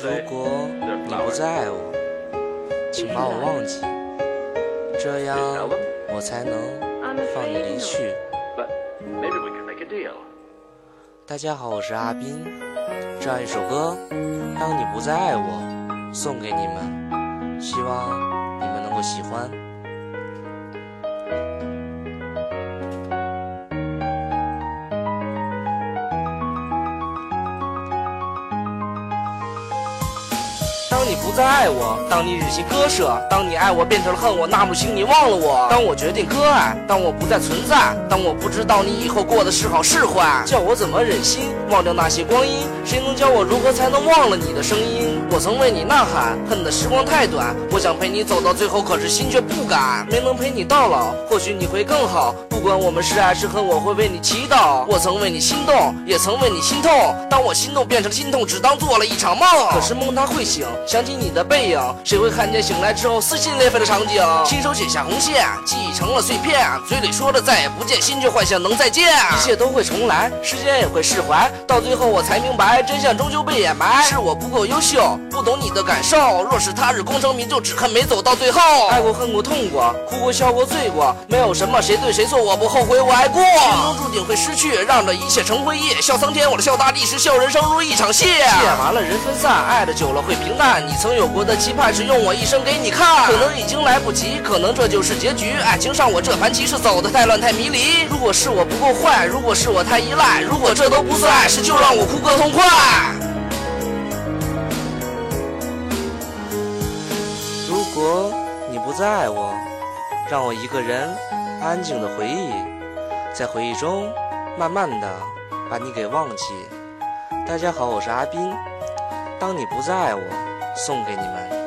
如果你不再爱我，请把我忘记，这样我才能放你离去。大家好，我是阿斌，这样一首歌《当你不再爱我》送给你们，希望你们能够喜欢。你不再爱我，当你忍心割舍，当你爱我变成了恨我，那么请你忘了我。当我决定割爱，当我不再存在，当我不知道你以后过的是好是坏，叫我怎么忍心忘掉那些光阴？谁能教我如何才能忘了你的声音？我曾为你呐喊，恨的时光太短，我想陪你走到最后，可是心却不敢。没能陪你到老，或许你会更好。不管我们是爱是恨，我会为你祈祷。我曾为你心动，也曾为你心痛。当我心动变成心痛，只当做了一场梦。可是梦它会醒，想起你的背影，谁会看见醒来之后撕心裂肺的场景？亲手写下红线，记忆成了碎片，嘴里说着再也不见，心却幻想能再见。一切都会重来，时间也会释怀，到最后我才明白，真相终究被掩埋。是我不够优秀，不懂你的感受。若是他日功成名就，只恨没走到最后。爱过恨过痛过，哭过笑过醉过，没有什么谁对谁错。我不后悔，我爱过。命中注定会失去，让这一切成回忆。笑苍天，我的笑大地，是笑人生如一场戏。演完了人分散，爱的久了会平淡。你曾有过的期盼，是用我一生给你看。可能已经来不及，可能这就是结局。爱情上我这盘棋是走的太乱太迷离。如果是我不够坏，如果是我太依赖，如果这都不算爱是，就让我哭个痛快。如果你不再爱我，让我一个人。安静的回忆，在回忆中慢慢的把你给忘记。大家好，我是阿斌。当你不再爱我，送给你们。